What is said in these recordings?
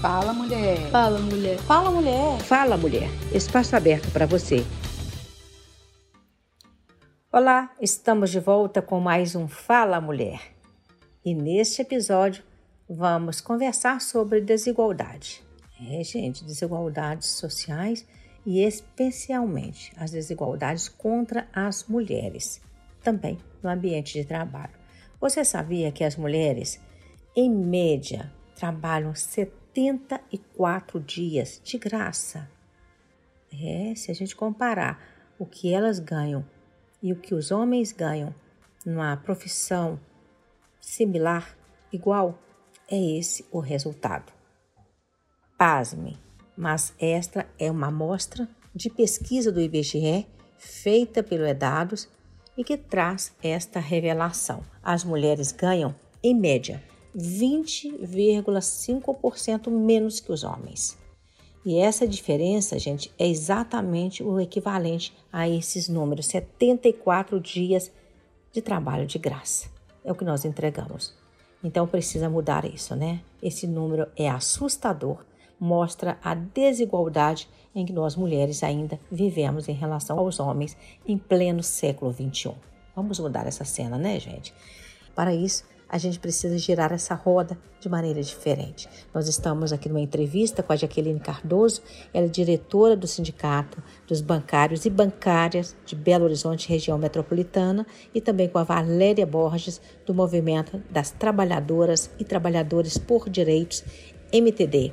Fala, mulher. Fala, mulher. Fala, mulher. Fala, mulher. Espaço aberto para você. Olá, estamos de volta com mais um Fala, mulher. E neste episódio vamos conversar sobre desigualdade. É, gente, desigualdades sociais e especialmente as desigualdades contra as mulheres, também no ambiente de trabalho. Você sabia que as mulheres, em média, trabalham 74 dias de graça? É, se a gente comparar o que elas ganham e o que os homens ganham numa profissão similar, igual, é esse o resultado. Pasme, mas esta é uma amostra de pesquisa do IBGE feita pelo EDADOS e que traz esta revelação. As mulheres ganham, em média, 20,5% menos que os homens. E essa diferença, gente, é exatamente o equivalente a esses números: 74 dias de trabalho de graça. É o que nós entregamos. Então precisa mudar isso, né? Esse número é assustador, mostra a desigualdade em que nós mulheres ainda vivemos em relação aos homens em pleno século XXI. Vamos mudar essa cena, né, gente? Para isso, a gente precisa girar essa roda de maneira diferente. Nós estamos aqui numa entrevista com a Jaqueline Cardoso, ela é diretora do Sindicato dos Bancários e Bancárias de Belo Horizonte, região metropolitana, e também com a Valéria Borges, do Movimento das Trabalhadoras e Trabalhadores por Direitos, MTD.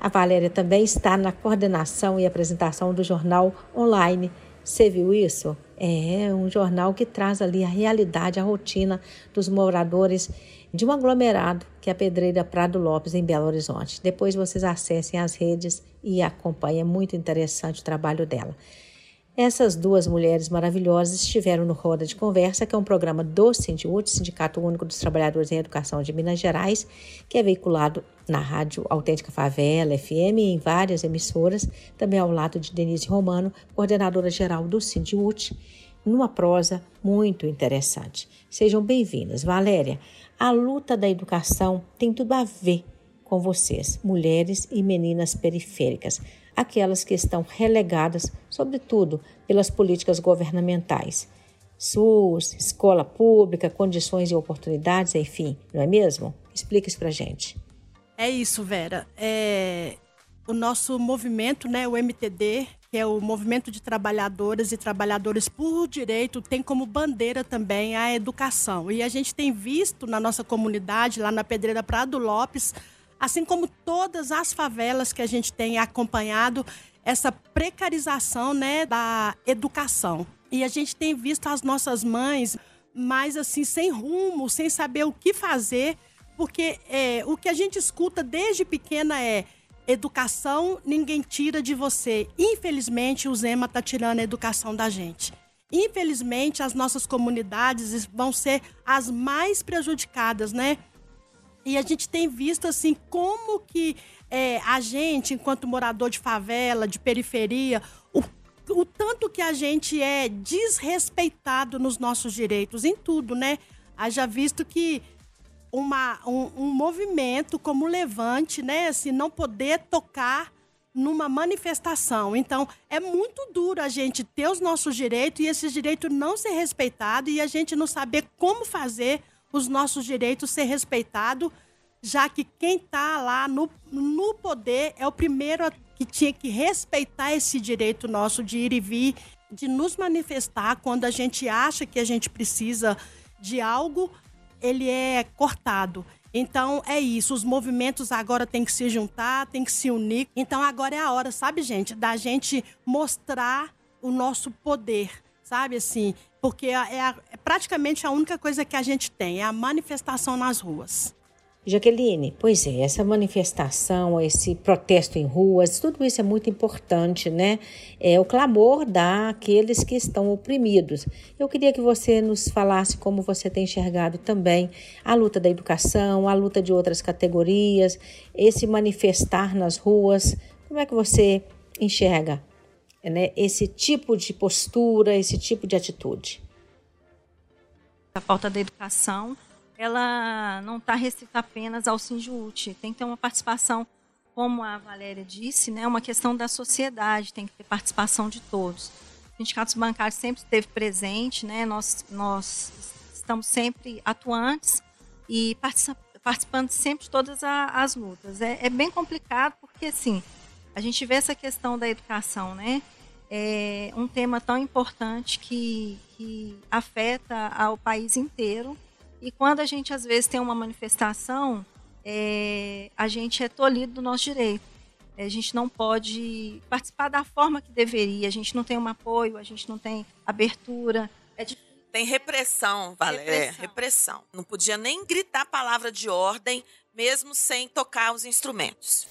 A Valéria também está na coordenação e apresentação do jornal online. Você viu isso? É um jornal que traz ali a realidade, a rotina dos moradores de um aglomerado que é a Pedreira Prado Lopes, em Belo Horizonte. Depois vocês acessem as redes e acompanhem. É muito interessante o trabalho dela. Essas duas mulheres maravilhosas estiveram no Roda de Conversa, que é um programa do Sindiúte, Sindicato Único dos Trabalhadores em Educação de Minas Gerais, que é veiculado na Rádio Autêntica Favela, FM e em várias emissoras, também ao lado de Denise Romano, coordenadora geral do Sindiúte, numa prosa muito interessante. Sejam bem-vindas. Valéria, a luta da educação tem tudo a ver com vocês, mulheres e meninas periféricas aquelas que estão relegadas, sobretudo, pelas políticas governamentais. SUS, escola pública, condições e oportunidades, enfim, não é mesmo? Explica isso pra gente. É isso, Vera. É, o nosso movimento, né, o MTD, que é o Movimento de Trabalhadoras e Trabalhadores por Direito, tem como bandeira também a educação. E a gente tem visto na nossa comunidade, lá na Pedreira Prado Lopes, assim como todas as favelas que a gente tem acompanhado essa precarização né, da educação. E a gente tem visto as nossas mães mais assim, sem rumo, sem saber o que fazer, porque é, o que a gente escuta desde pequena é educação ninguém tira de você. Infelizmente, o Zema está tirando a educação da gente. Infelizmente, as nossas comunidades vão ser as mais prejudicadas, né? E a gente tem visto assim como que é, a gente, enquanto morador de favela, de periferia, o, o tanto que a gente é desrespeitado nos nossos direitos, em tudo, né? Haja visto que uma, um, um movimento como Levante, né? Assim, não poder tocar numa manifestação. Então, é muito duro a gente ter os nossos direitos e esses direitos não ser respeitados e a gente não saber como fazer os nossos direitos ser respeitados, já que quem está lá no, no poder é o primeiro que tinha que respeitar esse direito nosso de ir e vir, de nos manifestar quando a gente acha que a gente precisa de algo, ele é cortado. Então é isso, os movimentos agora têm que se juntar, têm que se unir. Então agora é a hora, sabe, gente, da gente mostrar o nosso poder, sabe assim, porque é, a, é praticamente a única coisa que a gente tem, é a manifestação nas ruas. Jaqueline, pois é, essa manifestação, esse protesto em ruas, tudo isso é muito importante, né? É o clamor daqueles que estão oprimidos. Eu queria que você nos falasse como você tem enxergado também a luta da educação, a luta de outras categorias, esse manifestar nas ruas. Como é que você enxerga né, esse tipo de postura, esse tipo de atitude? A falta da educação, ela não está restrita apenas ao Sinjute, tem que ter uma participação como a Valéria disse, né, uma questão da sociedade, tem que ter participação de todos. Os sindicatos bancários sempre esteve presente, né, nós, nós estamos sempre atuantes e participando sempre de todas as lutas. É, é, bem complicado porque, assim, a gente vê essa questão da educação, né, é um tema tão importante que, que afeta ao país inteiro e quando a gente, às vezes, tem uma manifestação é, a gente é tolhido do nosso direito. A gente não pode participar da forma que deveria, a gente não tem um apoio, a gente não tem abertura. É Tem repressão, Valéria. Repressão. repressão. Não podia nem gritar palavra de ordem, mesmo sem tocar os instrumentos.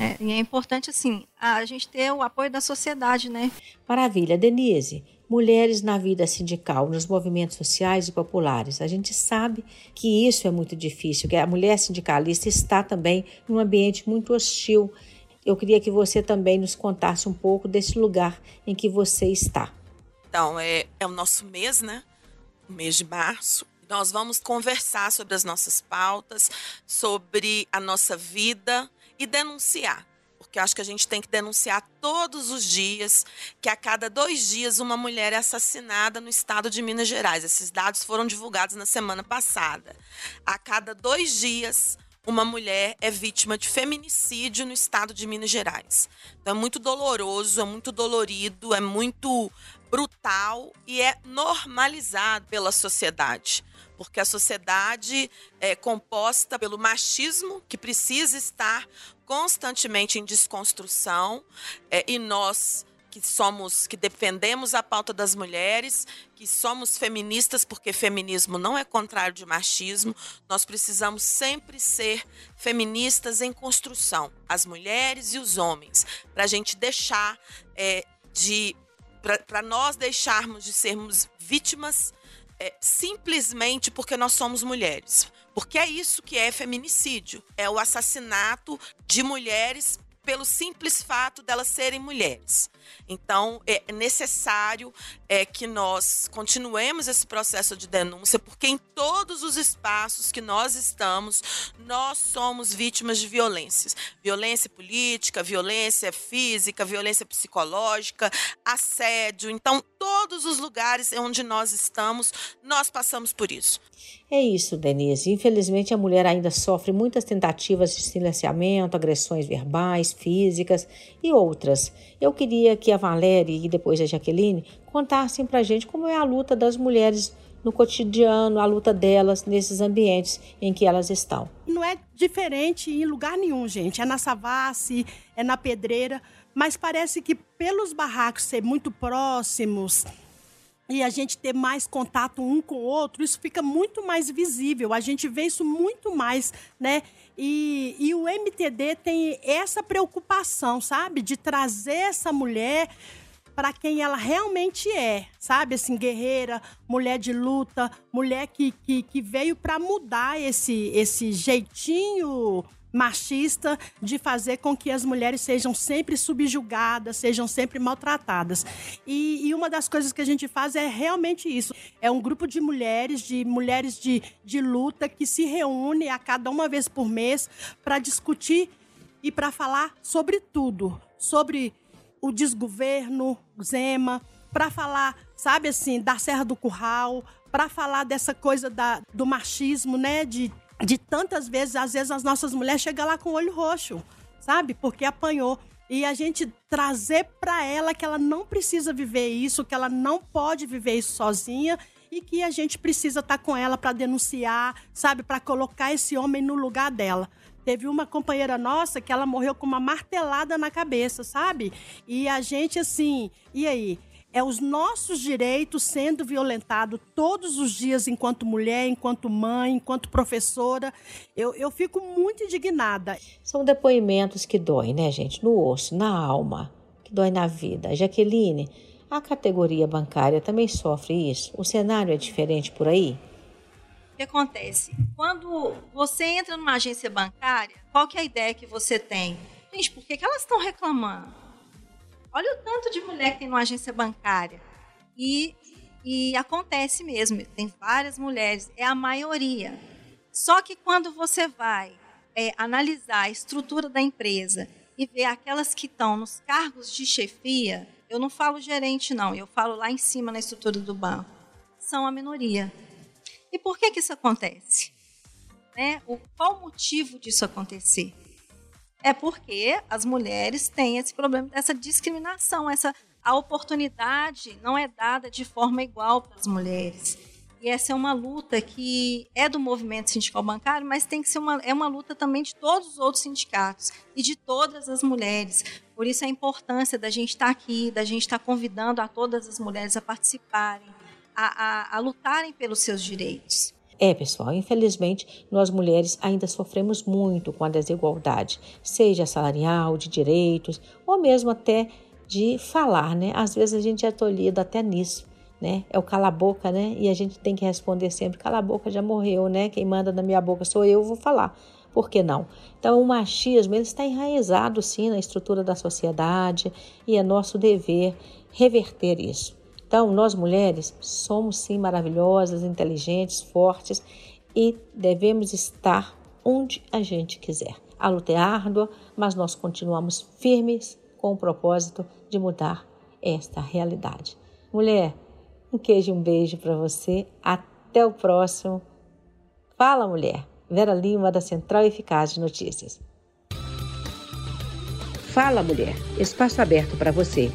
É, e é importante, assim, a gente ter o apoio da sociedade, né? Maravilha. Denise, mulheres na vida sindical, nos movimentos sociais e populares. A gente sabe que isso é muito difícil, que a mulher sindicalista está também num ambiente muito hostil. Eu queria que você também nos contasse um pouco desse lugar em que você está. Então, é, é o nosso mês, né? O mês de março. Nós vamos conversar sobre as nossas pautas, sobre a nossa vida e denunciar porque eu acho que a gente tem que denunciar todos os dias que a cada dois dias uma mulher é assassinada no estado de Minas Gerais. Esses dados foram divulgados na semana passada. A cada dois dias uma mulher é vítima de feminicídio no estado de Minas Gerais. Então é muito doloroso, é muito dolorido, é muito brutal e é normalizado pela sociedade porque a sociedade é composta pelo machismo, que precisa estar constantemente em desconstrução, é, e nós que somos, que defendemos a pauta das mulheres, que somos feministas, porque feminismo não é contrário de machismo, nós precisamos sempre ser feministas em construção, as mulheres e os homens, para a gente deixar é, de. para nós deixarmos de sermos vítimas é, simplesmente porque nós somos mulheres. Porque é isso que é feminicídio: é o assassinato de mulheres pelo simples fato delas serem mulheres. Então, é necessário é, que nós continuemos esse processo de denúncia, porque em todos os espaços que nós estamos, nós somos vítimas de violências. Violência política, violência física, violência psicológica, assédio. Então, todos os lugares onde nós estamos, nós passamos por isso. É isso, Denise. Infelizmente, a mulher ainda sofre muitas tentativas de silenciamento, agressões verbais, físicas e outras. Eu queria que a Valéria e depois a Jaqueline contassem para a gente como é a luta das mulheres no cotidiano, a luta delas nesses ambientes em que elas estão. Não é diferente em lugar nenhum, gente. É na Savassi, é na Pedreira, mas parece que pelos barracos ser muito próximos, e a gente ter mais contato um com o outro, isso fica muito mais visível. A gente vê isso muito mais, né? E, e o MTD tem essa preocupação, sabe? De trazer essa mulher para quem ela realmente é, sabe? Assim, guerreira, mulher de luta, mulher que, que, que veio para mudar esse, esse jeitinho machista de fazer com que as mulheres sejam sempre subjugadas, sejam sempre maltratadas. E, e, uma das coisas que a gente faz é realmente isso. É um grupo de mulheres, de mulheres de, de luta, que se reúne a cada uma vez por mês para discutir e para falar sobre tudo. Sobre o desgoverno, Zema, para falar, sabe assim, da Serra do Curral, para falar dessa coisa da, do machismo, né? De de tantas vezes, às vezes as nossas mulheres chegam lá com o olho roxo, sabe? Porque apanhou. E a gente trazer para ela que ela não precisa viver isso, que ela não pode viver isso sozinha e que a gente precisa estar tá com ela para denunciar, sabe? Para colocar esse homem no lugar dela. Teve uma companheira nossa que ela morreu com uma martelada na cabeça, sabe? E a gente assim, e aí? É os nossos direitos sendo violentados todos os dias enquanto mulher, enquanto mãe, enquanto professora. Eu, eu fico muito indignada. São depoimentos que doem, né, gente? No osso, na alma, que dói na vida. Jaqueline, a categoria bancária também sofre isso? O cenário é diferente por aí? O que acontece? Quando você entra numa agência bancária, qual que é a ideia que você tem? Gente, por que, que elas estão reclamando? Olha o tanto de mulher que tem numa agência bancária. E, e acontece mesmo, tem várias mulheres, é a maioria. Só que quando você vai é, analisar a estrutura da empresa e ver aquelas que estão nos cargos de chefia, eu não falo gerente, não, eu falo lá em cima na estrutura do banco, são a minoria. E por que, que isso acontece? Né? O, qual o motivo disso acontecer? É porque as mulheres têm esse problema dessa discriminação, essa a oportunidade não é dada de forma igual para as mulheres. E essa é uma luta que é do movimento sindical bancário, mas tem que ser uma, é uma luta também de todos os outros sindicatos e de todas as mulheres. Por isso a importância da gente estar aqui, da gente estar convidando a todas as mulheres a participarem, a, a, a lutarem pelos seus direitos. É, pessoal, infelizmente, nós mulheres ainda sofremos muito com a desigualdade, seja salarial, de direitos, ou mesmo até de falar, né? Às vezes a gente é tolhido até nisso né? É o cala a boca, né? E a gente tem que responder sempre: cala a boca, já morreu, né? Quem manda na minha boca sou eu, vou falar. Por que não? Então, o machismo ele está enraizado, sim, na estrutura da sociedade e é nosso dever reverter isso. Então, nós mulheres somos, sim, maravilhosas, inteligentes, fortes e devemos estar onde a gente quiser. A luta é árdua, mas nós continuamos firmes com o propósito de mudar esta realidade. Mulher, um queijo e um beijo para você. Até o próximo. Fala, mulher. Vera Lima, da Central Eficaz de Notícias. Fala, mulher. Espaço aberto para você.